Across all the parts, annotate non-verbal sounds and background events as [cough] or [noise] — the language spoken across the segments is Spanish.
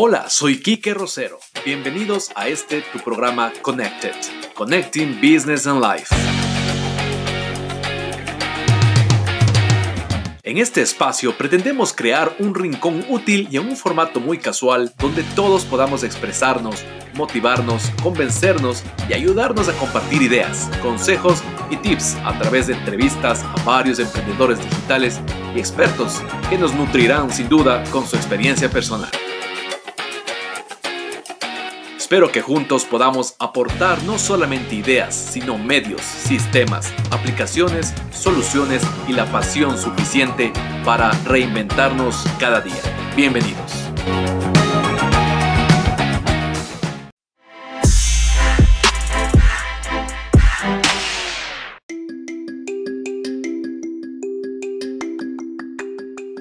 Hola, soy Kike Rosero. Bienvenidos a este tu programa Connected, Connecting Business and Life. En este espacio pretendemos crear un rincón útil y en un formato muy casual donde todos podamos expresarnos, motivarnos, convencernos y ayudarnos a compartir ideas, consejos y tips a través de entrevistas a varios emprendedores digitales y expertos que nos nutrirán sin duda con su experiencia personal. Espero que juntos podamos aportar no solamente ideas, sino medios, sistemas, aplicaciones, soluciones y la pasión suficiente para reinventarnos cada día. Bienvenidos.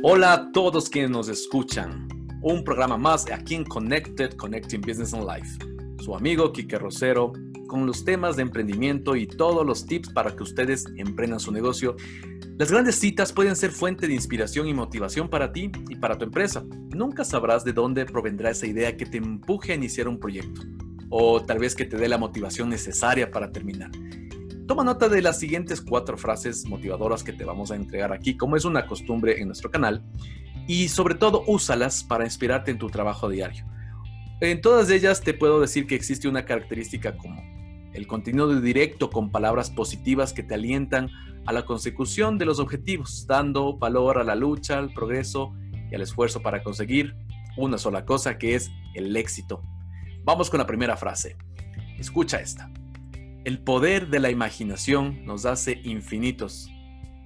Hola a todos quienes nos escuchan un programa más aquí en Connected, Connecting Business and Life. Su amigo Kike Rosero con los temas de emprendimiento y todos los tips para que ustedes emprendan su negocio. Las grandes citas pueden ser fuente de inspiración y motivación para ti y para tu empresa. Nunca sabrás de dónde provendrá esa idea que te empuje a iniciar un proyecto o tal vez que te dé la motivación necesaria para terminar. Toma nota de las siguientes cuatro frases motivadoras que te vamos a entregar aquí, como es una costumbre en nuestro canal, y sobre todo úsalas para inspirarte en tu trabajo diario. En todas ellas te puedo decir que existe una característica común. El contenido directo con palabras positivas que te alientan a la consecución de los objetivos, dando valor a la lucha, al progreso y al esfuerzo para conseguir una sola cosa que es el éxito. Vamos con la primera frase. Escucha esta. El poder de la imaginación nos hace infinitos,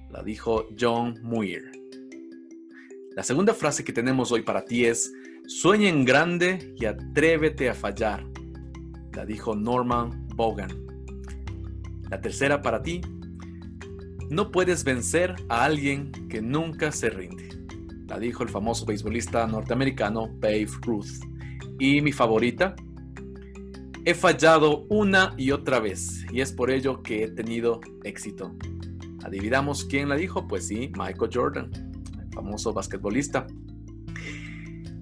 la dijo John Muir. La segunda frase que tenemos hoy para ti es, sueña en grande y atrévete a fallar. La dijo Norman Bogan. La tercera para ti, no puedes vencer a alguien que nunca se rinde. La dijo el famoso beisbolista norteamericano Babe Ruth. Y mi favorita, he fallado una y otra vez y es por ello que he tenido éxito. ¿Adivinamos quién la dijo? Pues sí, Michael Jordan famoso basquetbolista.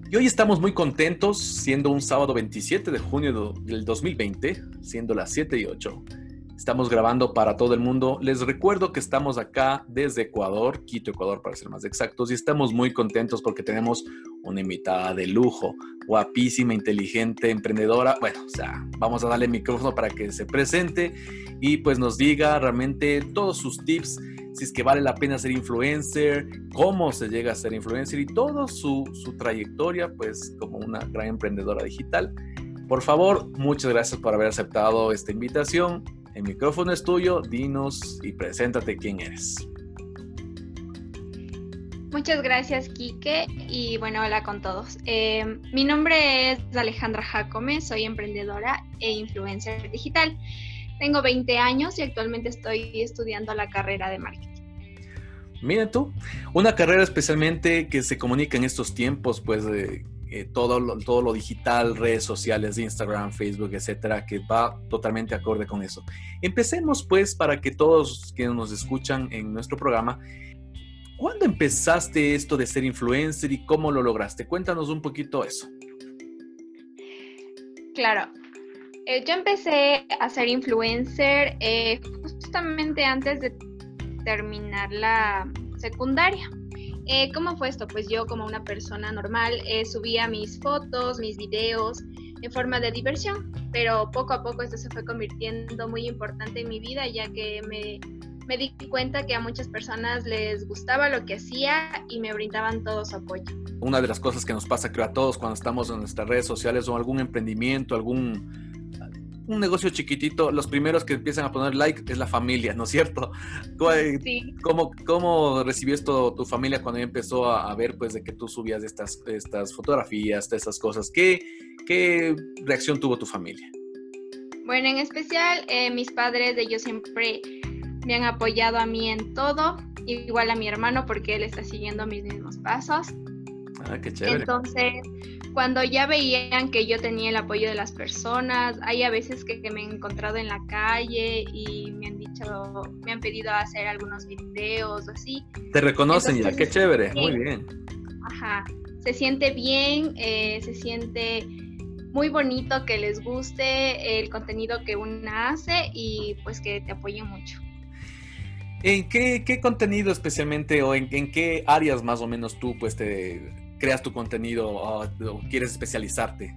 Y hoy estamos muy contentos, siendo un sábado 27 de junio del 2020, siendo las 7 y 8. Estamos grabando para todo el mundo. Les recuerdo que estamos acá desde Ecuador, Quito, Ecuador para ser más exactos, y estamos muy contentos porque tenemos una invitada de lujo, guapísima, inteligente, emprendedora. Bueno, o sea, vamos a darle micrófono para que se presente y pues nos diga realmente todos sus tips si es que vale la pena ser influencer, cómo se llega a ser influencer y toda su, su trayectoria, pues como una gran emprendedora digital. Por favor, muchas gracias por haber aceptado esta invitación. El micrófono es tuyo, dinos y preséntate quién eres. Muchas gracias, Quique, y bueno, hola con todos. Eh, mi nombre es Alejandra Jacome, soy emprendedora e influencer digital. Tengo 20 años y actualmente estoy estudiando la carrera de marketing. Mira tú, una carrera especialmente que se comunica en estos tiempos, pues eh, todo, lo, todo lo digital, redes sociales, Instagram, Facebook, etcétera, que va totalmente acorde con eso. Empecemos pues para que todos quienes nos escuchan en nuestro programa, ¿cuándo empezaste esto de ser influencer y cómo lo lograste? Cuéntanos un poquito eso. Claro, eh, yo empecé a ser influencer eh, justamente antes de terminar la secundaria. Eh, ¿Cómo fue esto? Pues yo como una persona normal subía mis fotos, mis videos en forma de diversión, pero poco a poco esto se fue convirtiendo muy importante en mi vida ya que me, me di cuenta que a muchas personas les gustaba lo que hacía y me brindaban todo su apoyo. Una de las cosas que nos pasa creo a todos cuando estamos en nuestras redes sociales o algún emprendimiento, algún un negocio chiquitito, los primeros que empiezan a poner like es la familia, ¿no es cierto? [laughs] ¿Cómo, cómo recibió esto tu familia cuando empezó a, ver pues de que tú subías estas, estas fotografías, de esas cosas? ¿Qué, ¿Qué reacción tuvo tu familia? Bueno, en especial eh, mis padres, ellos siempre me han apoyado a mí en todo, igual a mi hermano porque él está siguiendo mis mismos pasos. Ah, qué chévere. Entonces, cuando ya veían que yo tenía el apoyo de las personas, hay a veces que, me he encontrado en la calle y me han dicho, me han pedido hacer algunos videos o así. Te reconocen ya, qué chévere, muy bien. Ajá. se siente bien, eh, se siente muy bonito que les guste el contenido que una hace y pues que te apoye mucho. ¿En qué, contenido especialmente o en, qué áreas más o menos tú pues te creas tu contenido o, quieres especializarte?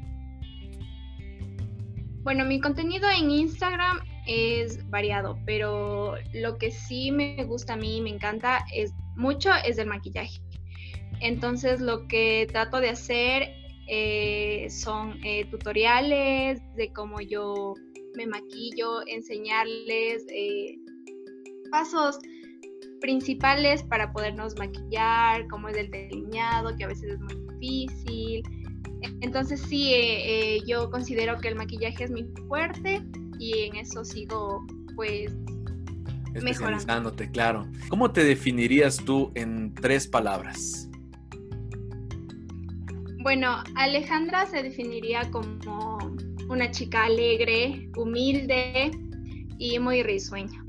Bueno, mi contenido en Instagram es variado, pero lo que sí me gusta a mí, me encanta es mucho es el maquillaje. Entonces lo que trato de hacer eh, son eh, tutoriales de cómo yo me maquillo, enseñarles eh, pasos principales para podernos maquillar, como es el delineado, que a veces es muy difícil. Entonces sí, yo considero que el maquillaje es muy fuerte y en eso sigo pues especializándote, claro. ¿Cómo te definirías tú en tres palabras? Bueno, Alejandra se definiría como una chica alegre, humilde y muy risueña.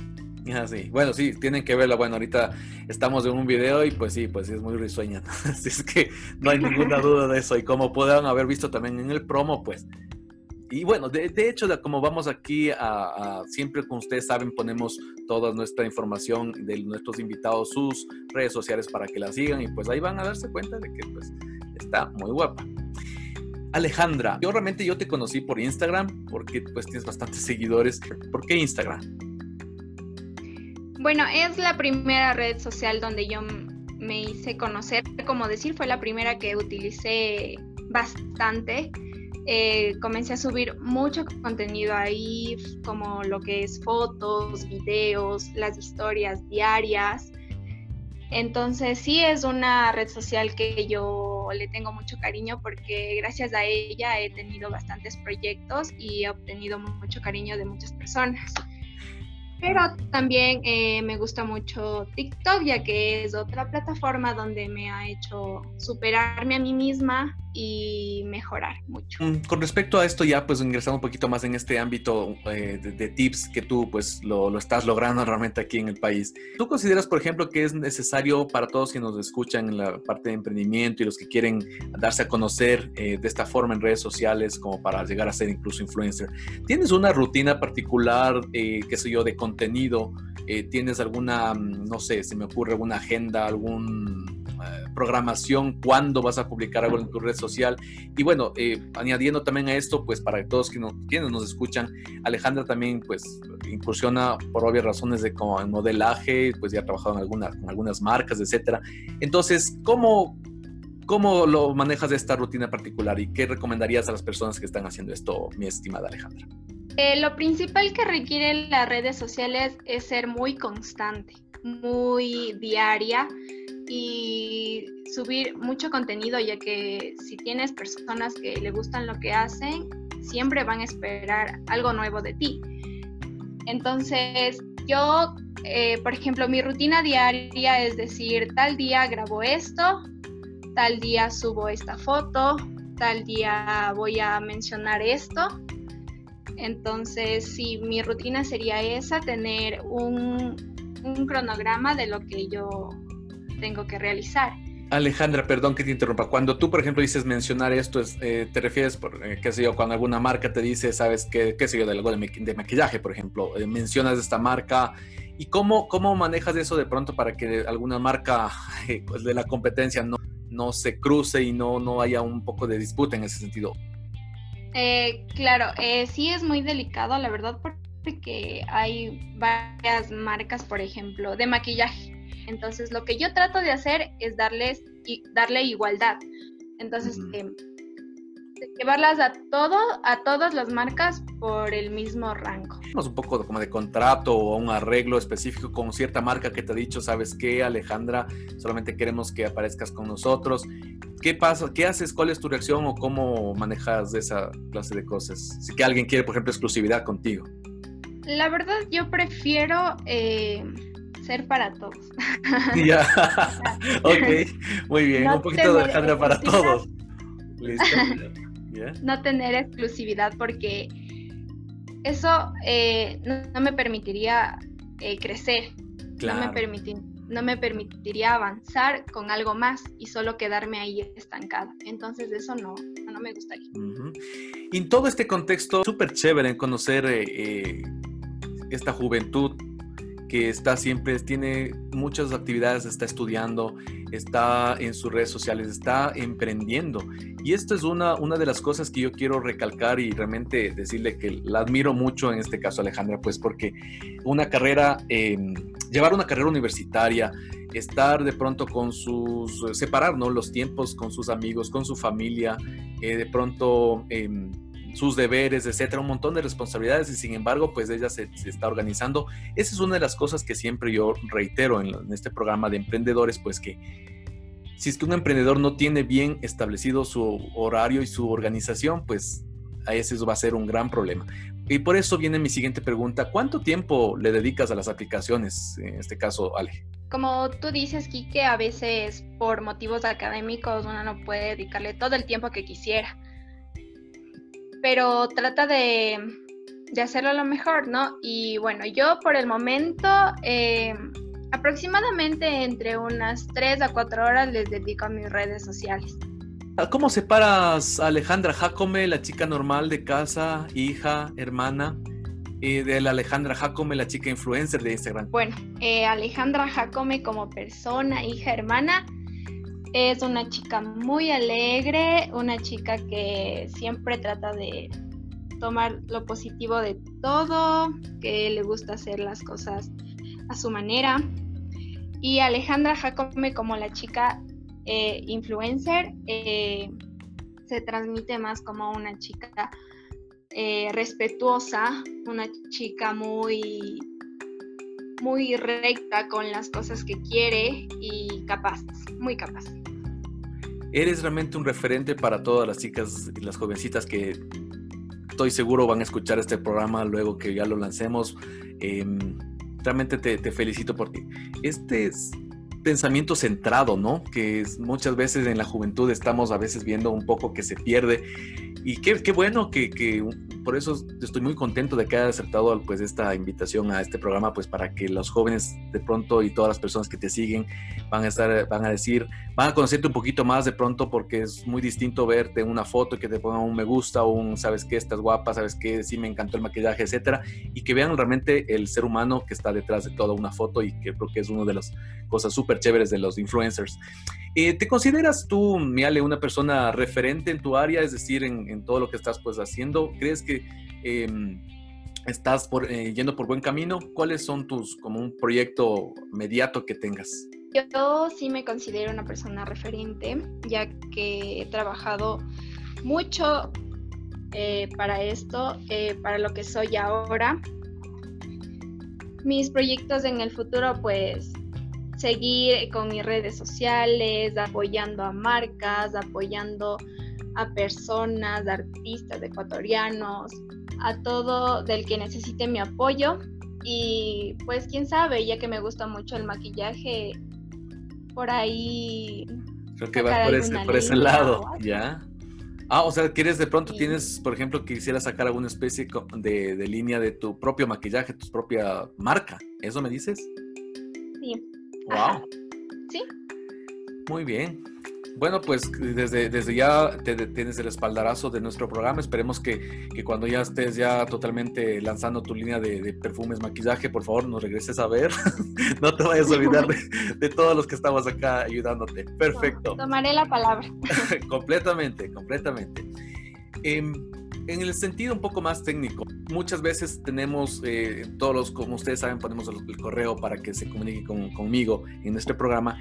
[laughs] Ah. Bueno, sí, tienen que verla. Bueno, ahorita estamos en un video y pues sí, pues sí, es muy risueña. [laughs] Así es que no hay ninguna duda de eso. Y como puedan haber visto también en el promo, pues y bueno, de, hecho, como vamos aquí a, siempre como ustedes saben, ponemos toda nuestra información de nuestros invitados, sus redes sociales para que la sigan y pues ahí van a darse cuenta de que pues está muy guapa. Alejandra, yo realmente yo te conocí por Instagram porque pues tienes bastantes seguidores. ¿Por qué Instagram? Bueno, es la primera red social donde yo me hice conocer, como decir, fue la primera que utilicé bastante eh, comencé a subir mucho contenido ahí, como lo que es fotos, videos, las historias diarias. Entonces sí es una red social que yo le tengo mucho cariño porque gracias a ella he tenido bastantes proyectos y he obtenido mucho cariño de muchas personas. Pero también eh, me gusta mucho TikTok, ya que es otra plataforma donde me ha hecho superarme a mí misma y mejorar mucho. Mm, con respecto a esto, ya pues ingresando un poquito más en este ámbito eh, de, tips que tú pues lo, lo, estás logrando realmente aquí en el país. ¿Tú consideras, por ejemplo, que es necesario para todos que nos escuchan en la parte de emprendimiento y los que quieren darse a conocer eh, de esta forma en redes sociales como para llegar a ser incluso influencer? ¿Tienes una rutina particular, eh, qué sé yo, de contenido? ¿Tienes alguna, mm, no sé, se me ocurre alguna agenda, algún programación, cuándo vas a publicar algo en tu red social. Y bueno, eh, añadiendo también a esto, pues para todos quienes, quienes nos escuchan, Alejandra también pues incursiona por obvias razones de como modelaje, pues ya ha trabajado en algunas, algunas marcas, etcétera. Entonces, ¿cómo, ¿cómo lo manejas esta rutina particular y qué recomendarías a las personas que están haciendo esto, mi estimada Alejandra? Eh, lo principal que requieren las redes sociales es ser muy constante, muy diaria y subir mucho contenido, ya que si tienes personas que le gustan lo que hacen, siempre van a esperar algo nuevo de ti. Entonces, yo, eh, por ejemplo, mi rutina diaria es decir, tal día grabo esto, tal día subo esta foto, tal día voy a mencionar esto. Entonces, sí, mi rutina sería esa, tener un, cronograma de lo que yo tengo que realizar. Alejandra, perdón que te interrumpa. Cuando tú, por ejemplo, dices mencionar esto, eh, ¿te refieres, por, eh, qué sé yo, cuando alguna marca te dice, sabes, qué, qué sé yo, de algo de, maquillaje, por ejemplo, eh, mencionas esta marca y cómo, cómo manejas eso de pronto para que alguna marca [laughs] pues, de la competencia no, no se cruce y no, no haya un poco de disputa en ese sentido? Claro, sí es muy delicado, la verdad, porque hay varias marcas, por ejemplo, de maquillaje entonces, lo que yo trato de hacer es darles y darle igualdad. Entonces, em, llevarlas a todo, a todas las marcas por el mismo rango. Un poco como de contrato o un arreglo específico con cierta marca que te ha dicho, ¿sabes qué, Alejandra? Solamente queremos que aparezcas con nosotros. ¿Qué pasa? ¿Qué haces? ¿Cuál es tu reacción o cómo manejas esa clase de cosas? Si que alguien quiere, por ejemplo, exclusividad contigo. La verdad, yo prefiero eh, ser para todos. [laughs] Ya, [laughs] ok, muy bien, un poquito de Alejandra para todos. Listo. No tener exclusividad porque eso eh, no, me permitiría eh, crecer. No me permitiría no me permitiría avanzar con algo más y solo quedarme ahí estancada. Entonces eso no, no me gustaría. Y en todo este contexto, súper chévere en conocer eh, esta juventud que está siempre, tiene muchas actividades, está estudiando, está en sus redes sociales, está emprendiendo. Y esto es una, una de las cosas que yo quiero recalcar y realmente decirle que la admiro mucho en este caso, Alejandra, pues porque una carrera, em, llevar una carrera universitaria, estar de pronto con sus, separar ¿no? los tiempos con sus amigos, con su familia, eh, de pronto em, sus deberes, etcétera, un montón de responsabilidades y sin embargo, pues ella se, está organizando. Esa es una de las cosas que siempre yo reitero en, este programa de emprendedores, pues que si es que un emprendedor no tiene bien establecido su horario y su organización, pues a ese va a ser un gran problema. Y por eso viene mi siguiente pregunta, ¿cuánto tiempo le dedicas a las aplicaciones, en este caso, Ale? Como tú dices, Kike, a veces por motivos académicos uno no puede dedicarle todo el tiempo que quisiera pero trata de, hacerlo lo mejor, ¿no? Y bueno, yo por el momento eh, aproximadamente entre unas 3 a 4 horas les dedico a mis redes sociales. ¿Cómo separas a Alejandra Jacome, la chica normal de casa, hija, hermana, y de la Alejandra Jacome, la chica influencer de Instagram? Bueno, eh, Alejandra Jacome como persona, hija, hermana, es una chica muy alegre, una chica que siempre trata de tomar lo positivo de todo, que le gusta hacer las cosas a su manera. Y Alejandra Jacome como la chica eh, influencer eh, se transmite más como una chica eh, respetuosa, una chica muy muy recta con las cosas que quiere y capaz, muy capaz. Eres realmente un referente para todas las chicas y las jovencitas que estoy seguro van a escuchar este programa luego que ya lo lancemos. Em, realmente te, te, felicito porque este es pensamiento centrado, ¿no? Que muchas veces en la juventud estamos a veces viendo un poco que se pierde. Y qué, bueno que, por eso estoy muy contento de que haya aceptado pues esta invitación a este programa, pues para que los jóvenes de pronto y todas las personas que te siguen van a estar, van a decir, van a conocerte un poquito más de pronto porque es muy distinto verte en una foto y que te pongan un me gusta un sabes qué, estás guapa, sabes qué, sí me encantó el maquillaje, etcétera, y que vean realmente el ser humano que está detrás de toda una foto y que creo que es una de las cosas súper chéveres de los influencers. Eh, ¿Te consideras tú, Miale, una persona referente en tu área, es decir, en, todo lo que estás pues haciendo? ¿Crees que em, estás eh, yendo por buen camino? ¿Cuáles son tus, como un proyecto mediato que tengas? Yo sí me considero una persona referente, ya que he trabajado mucho eh, para esto, para lo que soy ahora. Mis proyectos en el futuro, pues seguir con mis redes sociales, apoyando a marcas, apoyando a personas, artistas ecuatorianos, a todo del que necesite mi apoyo. Y pues quién sabe, ya que me gusta mucho el maquillaje, por ahí... Creo que va por ese, por ese lado, ¿ya? Ah, o sea, ¿quieres de pronto, tienes, por ejemplo, quisiera sacar alguna especie de, de línea de tu propio maquillaje, tu propia marca? ¿Eso me dices? Sí. Wow. [laughs] Sí. Muy bien. Bueno, pues desde, desde ya te, tienes el espaldarazo de nuestro programa. Esperemos que, cuando ya estés ya totalmente lanzando tu línea de, perfumes, maquillaje, por favor nos regreses a ver. [laughs] no te vayas a olvidar de, todos los que estamos acá ayudándote. Perfecto. tomaré la palabra. [laughs] completamente, completamente. Em, en el sentido un poco más técnico, muchas veces tenemos, eh, todos los, como ustedes saben, ponemos el, correo para que se comunique conmigo en este programa.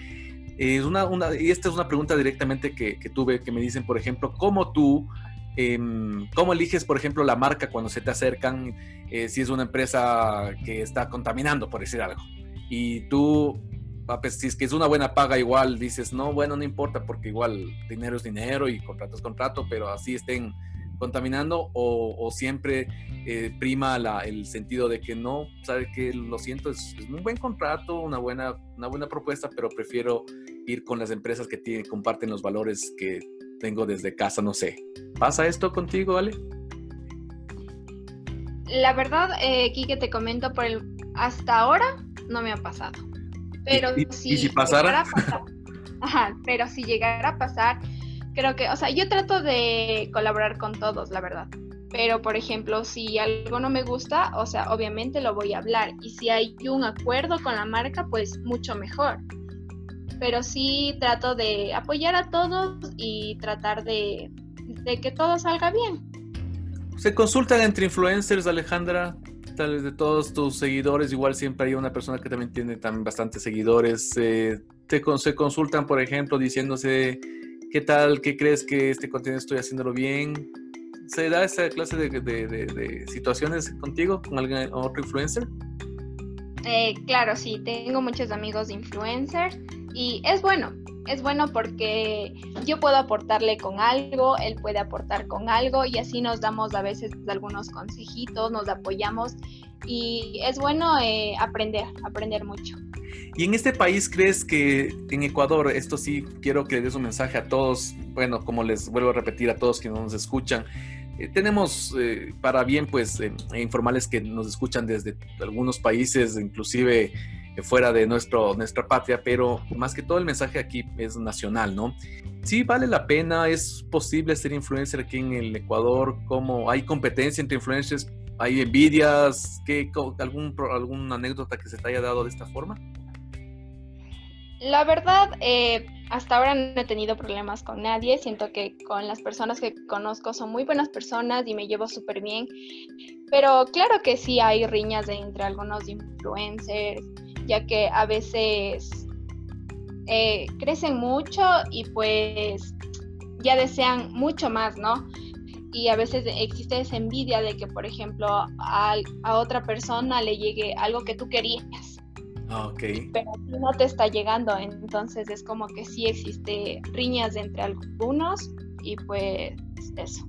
Es una, una, y esta es una pregunta directamente que, que tuve, que me dicen, por ejemplo, ¿cómo tú, em, cómo eliges, por ejemplo, la marca cuando se te acercan, eh, si es una empresa que está contaminando, por decir algo? Y tú ah, pues, si es que es una buena paga, igual dices, no, bueno, no importa, porque igual dinero es dinero y contrato es contrato, pero así estén contaminando o, siempre eh, prima el sentido de que no, sabe que lo siento, es, un buen contrato, una buena, una buena propuesta, pero prefiero ir con las empresas que comparten los valores que tengo desde casa, no sé. ¿Pasa esto contigo, Ale? La verdad, eh, Kike, te comento, por el, hasta ahora no me ha pasado. Pero ¿Y, si, si pasara? [laughs] ajá, pero si llegara a pasar, creo que, o sea, yo trato de colaborar con todos, la verdad. Pero, por ejemplo, si algo no me gusta, o sea, obviamente lo voy a hablar. Y si hay un acuerdo con la marca, pues mucho mejor. Pero sí trato de apoyar a todos y tratar de, de que todo salga bien. ¿Se consultan entre influencers, Alejandra? Tal vez de todos tus seguidores, igual siempre hay una persona que también tiene también bastantes seguidores. Eh, se consultan, por ejemplo, diciéndose, ¿qué tal? ¿Qué crees que este contenido estoy haciéndolo bien? ¿Se da esa clase de, de, de, situaciones contigo, con alguien, otro influencer? Eh, claro, sí, tengo muchos amigos influencers y es bueno, es bueno porque yo puedo aportarle con algo, él puede aportar con algo y así nos damos a veces algunos consejitos, nos apoyamos y es bueno eh, aprender, aprender mucho. ¿Y en este país crees que en Ecuador, esto sí quiero que des un mensaje a todos, bueno, como les vuelvo a repetir a todos quienes nos escuchan, eh, tenemos eh, para bien pues informales que nos escuchan desde algunos países, inclusive fuera de nuestro, nuestra patria, pero más que todo el mensaje aquí es nacional, ¿no? Sí vale la pena, es posible ser influencer aquí en el Ecuador, como hay competencia entre influencers, hay envidias, ¿qué, algún, ¿alguna anécdota que se te haya dado de esta forma? La verdad, eh, hasta ahora no he tenido problemas con nadie. Siento que con las personas que conozco son muy buenas personas y me llevo súper bien. Pero claro que sí hay riñas entre algunos influencers ya que a veces eh, crecen mucho y pues ya desean mucho más, ¿no? Y a veces existe esa envidia de que, por ejemplo, a, otra persona le llegue algo que tú querías. Ah, ok. Pero no te está llegando, entonces es como que sí existe riñas entre algunos y pues eso.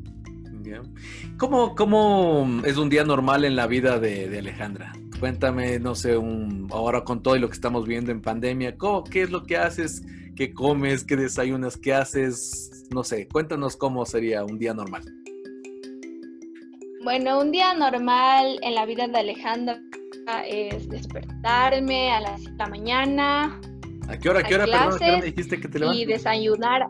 ¿Cómo, ¿Cómo, es un día normal en la vida de Alejandra? Cuéntame, no sé, un, ahora con todo lo que estamos viendo en pandemia, ¿qué es lo que haces? ¿Qué comes? ¿Qué desayunas? ¿Qué haces? No sé, cuéntanos cómo sería un día normal. Bueno, un día normal en la vida de Alejandra es despertarme a las 7 de la mañana. ¿A qué hora, qué hora, perdón, qué hora me dijiste que te levantas? Y desayunar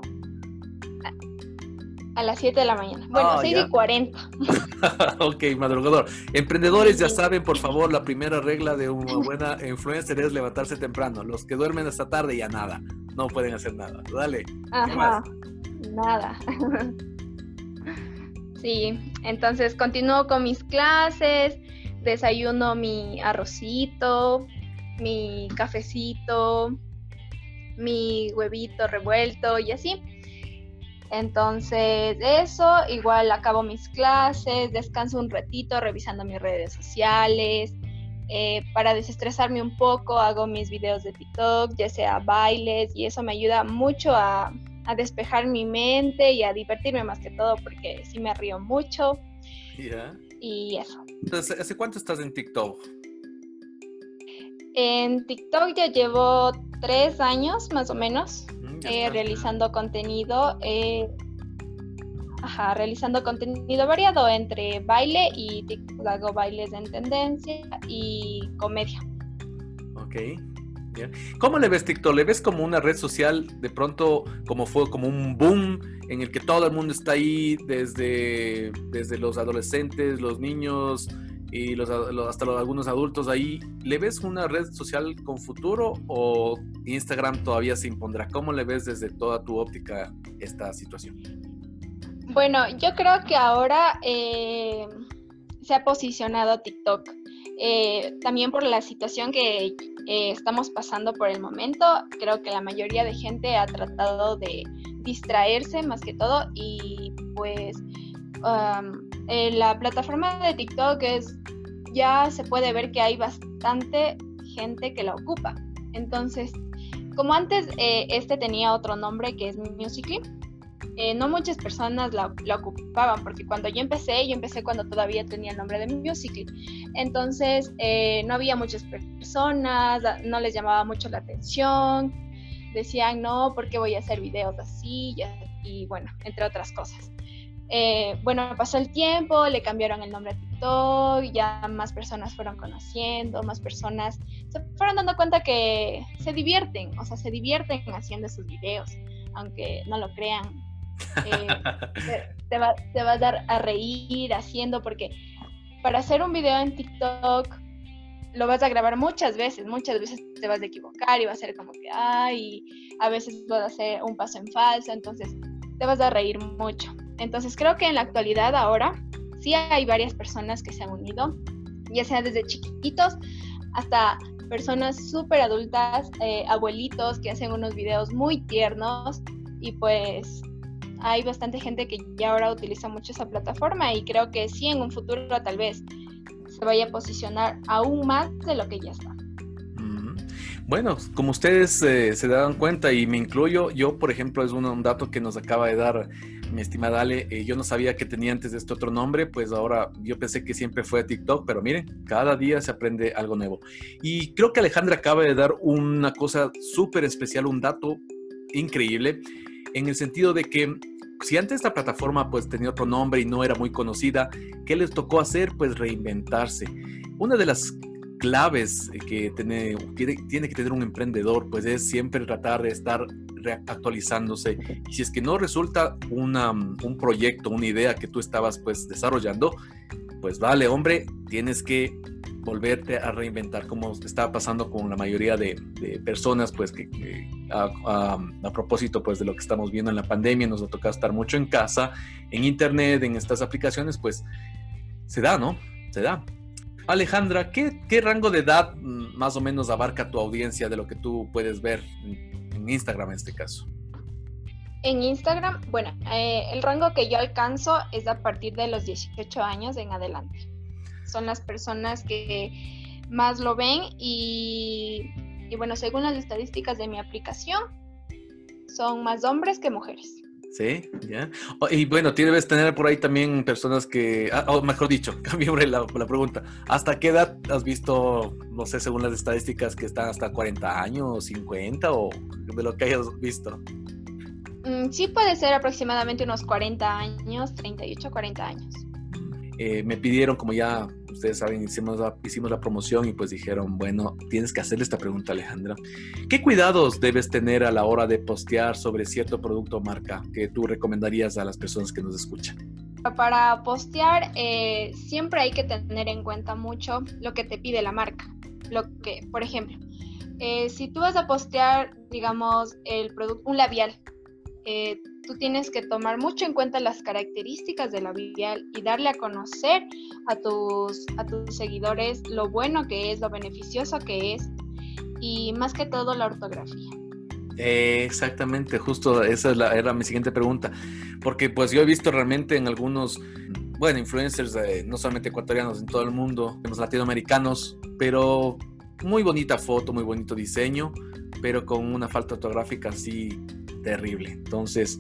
a las 7 de la mañana. Bueno, 6 y 40. [laughs] ok, madrugador. Emprendedores ya saben, por favor, la primera regla de una buena influencer es levantarse temprano. Los que duermen hasta tarde ya nada. No pueden hacer nada. Dale. Ajá. Nada. [laughs] sí, entonces continúo con mis clases, desayuno mi arrocito, mi cafecito, mi huevito revuelto y así. Entonces, eso, igual acabo mis clases, descanso un ratito revisando mis redes sociales. Eh, para desestresarme un poco, hago mis videos de TikTok, ya sea bailes, y eso me ayuda mucho a, despejar mi mente y a divertirme más que todo, porque sí me río mucho. Y eso. Entonces, ¿hace cuánto estás en TikTok? En TikTok ya llevo tres años más o menos. Eh, realizando contenido, eh, ajá, realizando contenido variado entre baile y hago bailes en tendencia y comedia. Ok. ¿Cómo le ves TikTok? ¿Le ves como una red social de pronto como fue como un boom en el que todo el mundo está ahí desde, desde los adolescentes, los niños, y los, hasta los, algunos adultos ahí, ¿le ves una red social con futuro o Instagram todavía se impondrá? ¿Cómo le ves desde toda tu óptica esta situación? Bueno, yo creo que ahora eh, se ha posicionado TikTok. Eh, también por la situación que eh, estamos pasando por el momento, creo que la mayoría de gente ha tratado de distraerse más que todo y pues um, la plataforma de TikTok es ya se puede ver que hay bastante gente que la ocupa. Entonces, como antes este tenía otro nombre que es Musical.ly, eh, no muchas personas la, ocupaban, porque cuando yo empecé, yo empecé cuando todavía tenía el nombre de Musical.ly. Entonces, eh, no había muchas personas, no les llamaba mucho la atención, decían, no, ¿por qué voy a hacer videos así? Y, bueno, entre otras cosas. bueno, pasó el tiempo, le cambiaron el nombre a TikTok, ya más personas fueron conociendo, más personas se fueron dando cuenta que se divierten, o sea, se divierten haciendo sus videos, aunque no lo crean. Eh, [laughs] te, va, te va a dar a reír haciendo, porque para hacer un video en TikTok lo vas a grabar muchas veces, muchas veces te vas a equivocar y va a ser como que, ay, a veces vas a hacer un paso en falso, entonces te vas a reír mucho. Entonces creo que en la actualidad ahora sí hay varias personas que se han unido, ya sea desde chiquitos hasta personas súper adultas, eh, abuelitos que hacen unos videos muy tiernos y pues hay bastante gente que ya ahora utiliza mucho esa plataforma y creo que sí en un futuro tal vez se vaya a posicionar aún más de lo que ya está. Bueno, como ustedes eh, se dan cuenta y me incluyo, yo por ejemplo es un, dato que nos acaba de dar mi estimada Ale, eh, yo no sabía que tenía antes este otro nombre, pues ahora yo pensé que siempre fue TikTok, pero miren, cada día se aprende algo nuevo. Y creo que Alejandra acaba de dar una cosa súper especial, un dato increíble, en el sentido de que si antes esta plataforma pues tenía otro nombre y no era muy conocida, ¿qué les tocó hacer? Pues reinventarse. Una de las claves que tiene, tiene, que tener un emprendedor, pues es siempre tratar de estar actualizándose. Si es que no resulta una, un proyecto, una idea que tú estabas pues desarrollando, pues vale, hombre, tienes que volverte a reinventar como está pasando con la mayoría de, personas, pues que, a, propósito pues de lo que estamos viendo en la pandemia, nos ha tocado estar mucho en casa, en internet, en estas aplicaciones, pues se da, ¿no? Se da. Alejandra, ¿qué, rango de edad mm, más o menos abarca tu audiencia de lo que tú puedes ver en, Instagram en este caso? En Instagram, bueno, eh, el rango que yo alcanzo es a partir de los 18 años en adelante. Son las personas que más lo ven y, y bueno, según las estadísticas de mi aplicación, son más hombres que mujeres. Sí, ya. y bueno, debes tener por ahí también personas que, ah, o mejor dicho, [laughs] cambié la, la, pregunta. ¿Hasta qué edad has visto, no sé, según las estadísticas, que están hasta 40 años, 50 o de lo que hayas visto? Mm, sí, puede ser aproximadamente unos 40 años, 38, 40 años. Eh, me pidieron, como ya ustedes saben, hicimos la, hicimos la promoción y pues dijeron, bueno, tienes que hacerle esta pregunta, Alejandra. ¿Qué cuidados debes tener a la hora de postear sobre cierto producto o marca que tú recomendarías a las personas que nos escuchan? Para postear eh, siempre hay que tener en cuenta mucho lo que te pide la marca. Lo que, por ejemplo, eh, si tú vas a postear, digamos, el producto, un labial, eh, tú tienes que tomar mucho en cuenta las características de la labial y darle a conocer a tus, a tus seguidores lo bueno que es, lo beneficioso que es y más que todo la ortografía. exactamente, justo esa era mi siguiente pregunta, porque pues yo he visto realmente en algunos, bueno, influencers, no solamente ecuatorianos, en todo el mundo, los latinoamericanos, pero muy bonita foto, muy bonito diseño, pero con una falta ortográfica así terrible. Entonces,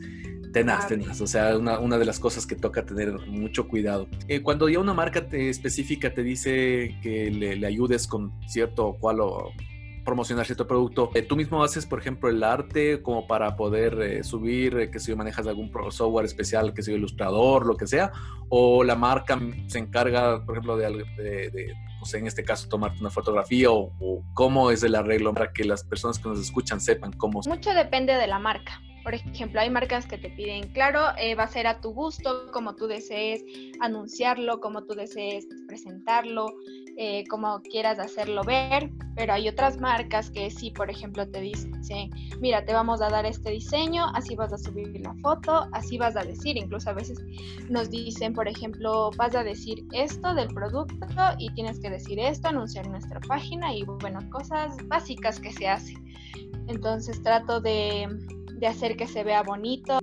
tenaz, tenaz. O sea, una, una, de las cosas que toca tener mucho cuidado. Eh, cuando ya una marca te, específica te dice que le, ayudes con cierto o cual o promocionar cierto producto, eh, tú mismo haces, por ejemplo, el arte como para poder eh, subir, que si manejas algún software especial, que sea ilustrador, lo que sea, o la marca se encarga, por ejemplo, de, de, de sé, en este caso, tomarte una fotografía o, o cómo es el arreglo para que las personas que nos escuchan sepan cómo. Mucho depende de la marca. Por ejemplo, hay marcas que te piden, claro, eh, va a ser a tu gusto, como tú desees anunciarlo, como tú desees presentarlo, eh, como quieras hacerlo ver, pero hay otras marcas que sí, por ejemplo, te dicen, mira, te vamos a dar este diseño, así vas a subir la foto, así vas a decir, incluso a veces nos dicen, por ejemplo, vas a decir esto del producto y tienes que decir esto, anunciar nuestra página y bueno, cosas básicas que se hacen. Entonces trato de hacer que se vea bonito.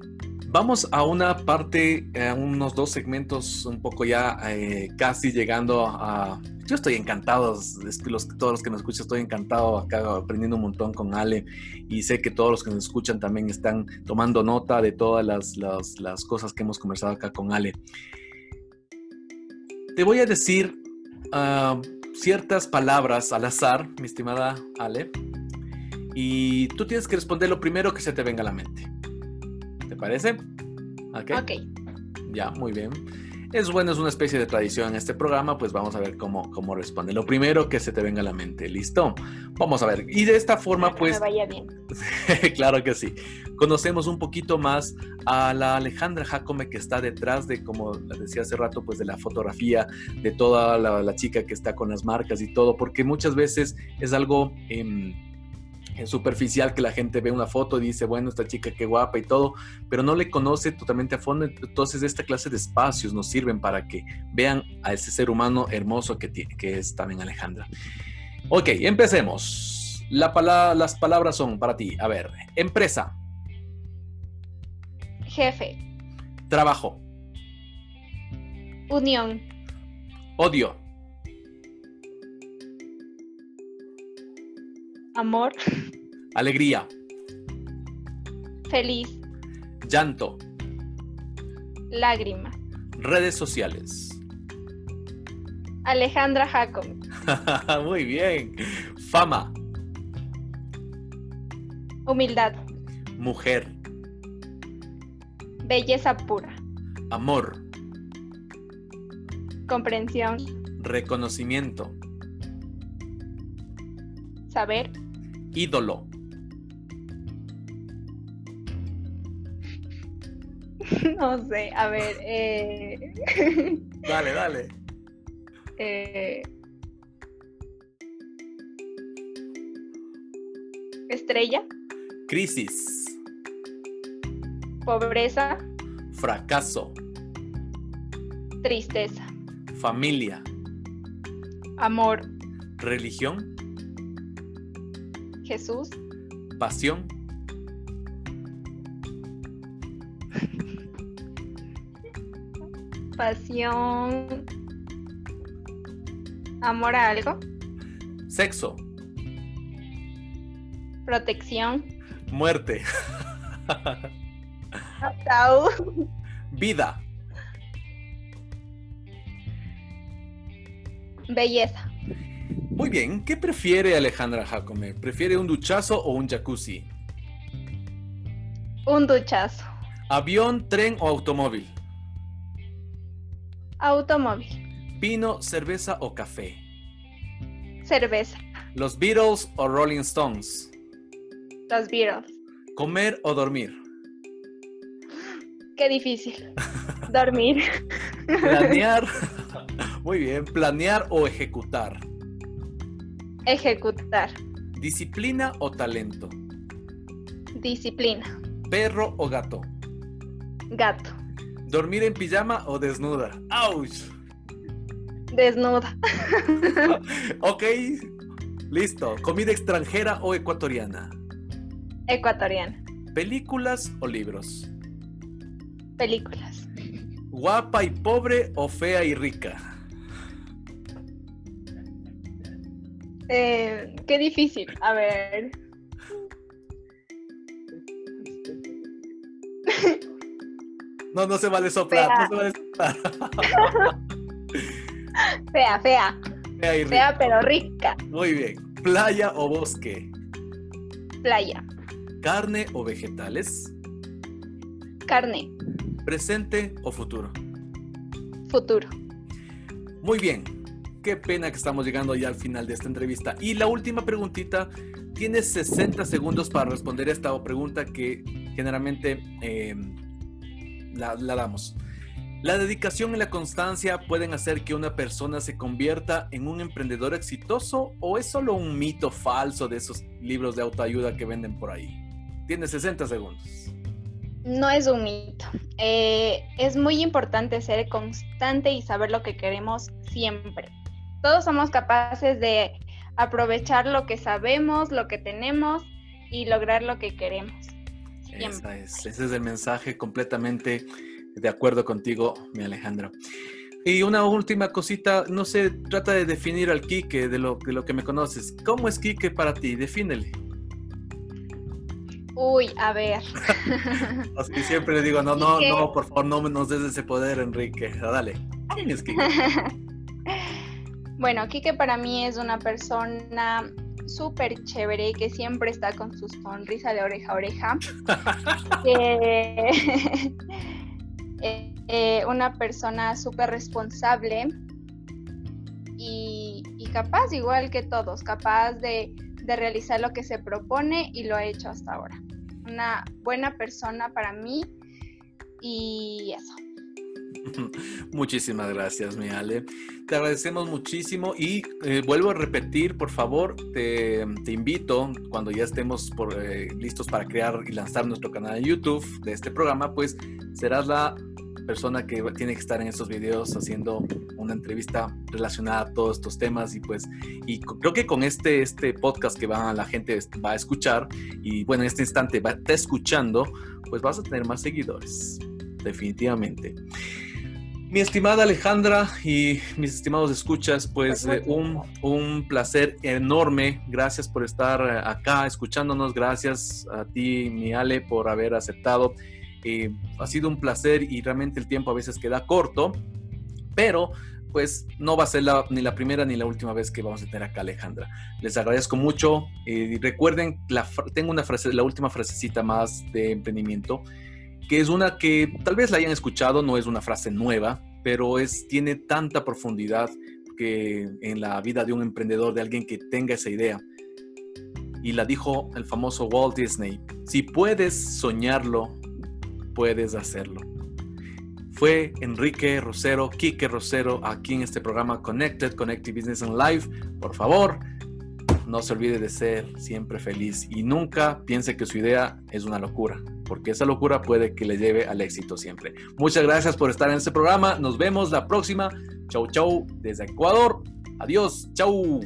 Vamos a una parte, a unos dos segmentos, un poco ya eh, casi llegando a... Yo estoy encantado, los, todos los que nos escuchan, estoy encantado acá aprendiendo un montón con Ale y sé que todos los que nos escuchan también están tomando nota de todas las, las, cosas que hemos conversado acá con Ale. Te voy a decir ah, ciertas palabras al azar, mi estimada Ale, y tú tienes que responder lo primero que se te venga a la mente. ¿Te parece? Ok. Ya, muy bien. es bueno, es una especie de tradición en este programa, pues vamos a ver cómo, cómo responde. Lo primero que se te venga a la mente, ¿listo? Vamos a ver. Y de esta forma, pues... vaya bien. [laughs] claro que sí. Conocemos un poquito más a la Alejandra Jacome que está detrás de, como decía hace rato, pues de la fotografía, de toda la, chica que está con las marcas y todo, porque muchas veces es algo... Em, superficial que la gente ve una foto y dice, bueno, esta chica qué guapa y todo, pero no le conoce totalmente a fondo. Entonces, esta clase de espacios nos sirven para que vean a ese ser humano hermoso que, que es también Alejandra. Ok, empecemos. La las palabras son para ti. A ver, empresa. Jefe. Trabajo. Unión. Odio. Amor. Alegría. Feliz. Llanto. Lágrima. Redes sociales. Alejandra Jacob. [laughs] Muy bien. Fama. Humildad. Mujer. Belleza pura. Amor. Comprensión. Reconocimiento. Saber. Ídolo. [laughs] No sé, a ver. Eh... Dale, dale. Eh... Estrella. Crisis. Pobreza. Fracaso. Tristeza. Familia. Amor. Religión. Jesús. Pasión. Pasión. Amor a algo. Sexo. Protección. Muerte. Vida. Belleza. Muy bien, ¿qué prefiere Alejandra Jacome? ¿Prefiere un duchazo o un jacuzzi? Un duchazo. ¿Avión, tren o automóvil? Automóvil. ¿Vino, cerveza o café? Cerveza. ¿Los Beatles o Rolling Stones? Los Beatles. ¿Comer o dormir? Qué difícil. Dormir. [laughs] Planear. [laughs] Muy bien. Planear o ejecutar. Ejecutar. ¿Disciplina o talento? Disciplina. ¿Perro o gato? Gato. ¿Dormir en pijama o desnuda? ¡Auch! Desnuda. [laughs] ok, listo. ¿Comida extranjera o ecuatoriana? Ecuatoriana. ¿Películas o libros? Películas. ¿Guapa y pobre o fea y rica? Eh, qué difícil. A ver. [laughs] No, no se vale soplar. No se vale soplar. [laughs] fea, fea. Fea, y fea pero rica. Muy bien. ¿Playa o bosque? Playa. ¿Carne o vegetales? Carne. ¿Presente o futuro? Futuro. Muy bien. Qué pena que estamos llegando ya al final de esta entrevista. Y la última preguntita, tienes 60 segundos para responder esta pregunta que generalmente la, la damos. ¿La dedicación y la constancia pueden hacer que una persona se convierta en un emprendedor exitoso o es solo un mito falso de esos libros de autoayuda que venden por ahí? Tienes 60 segundos. No es un mito. Eh, es muy importante ser constante y saber lo que queremos siempre todos somos capaces de aprovechar lo que sabemos, lo que tenemos y lograr lo que queremos. ese es el mensaje completamente de acuerdo contigo, mi Alejandra. Y una última cosita, no sé, trata de definir al Quique de lo, de lo que me conoces. ¿Cómo es Quique para ti? Defínele. Uy, a ver. [laughs] Así siempre le digo, no, no, no, por favor, no nos des ese poder, Enrique. Dale. ¿Quién es Quique? [laughs] Bueno, Kike para mí es una persona súper chévere que siempre está con su sonrisa de oreja a oreja. [laughs] que [laughs] eh, una persona súper responsable y, capaz, igual que todos, capaz de, de realizar lo que se propone y lo ha hecho hasta ahora. Una buena persona para mí y eso. [laughs] Muchísimas gracias, mi Ale. Te agradecemos muchísimo y eh, vuelvo a repetir, por favor, te, invito cuando ya estemos eh, listos para crear y lanzar nuestro canal de YouTube de este programa, pues serás la persona que tiene que estar en estos videos haciendo una entrevista relacionada a todos estos temas y pues y creo que con este este podcast que va la gente va a escuchar y bueno en este instante va a estar escuchando pues vas a tener más seguidores definitivamente mi estimada Alejandra y mis estimados escuchas, pues eh, un, un, placer enorme. Gracias por estar eh, acá escuchándonos. Gracias a ti, mi Ale, por haber aceptado. Eh, ha sido un placer y realmente el tiempo a veces queda corto, pero pues no va a ser ni la primera ni la última vez que vamos a tener acá Alejandra. Les agradezco mucho. y recuerden, la, tengo una frase, la última frasecita más de emprendimiento que es una que tal vez la hayan escuchado, no es una frase nueva, pero es, tiene tanta profundidad que en la vida de un emprendedor, de alguien que tenga esa idea. Y la dijo el famoso Walt Disney, si puedes soñarlo, puedes hacerlo. Fue Enrique Rosero, Quique Rosero, aquí en este programa Connected, Connected Business and Life. Por favor, no se olvide de ser siempre feliz y nunca piense que su idea es una locura, porque esa locura puede que le lleve al éxito siempre. Muchas gracias por estar en este programa. Nos vemos la próxima. Chau, chau, desde Ecuador. Adiós. Chau.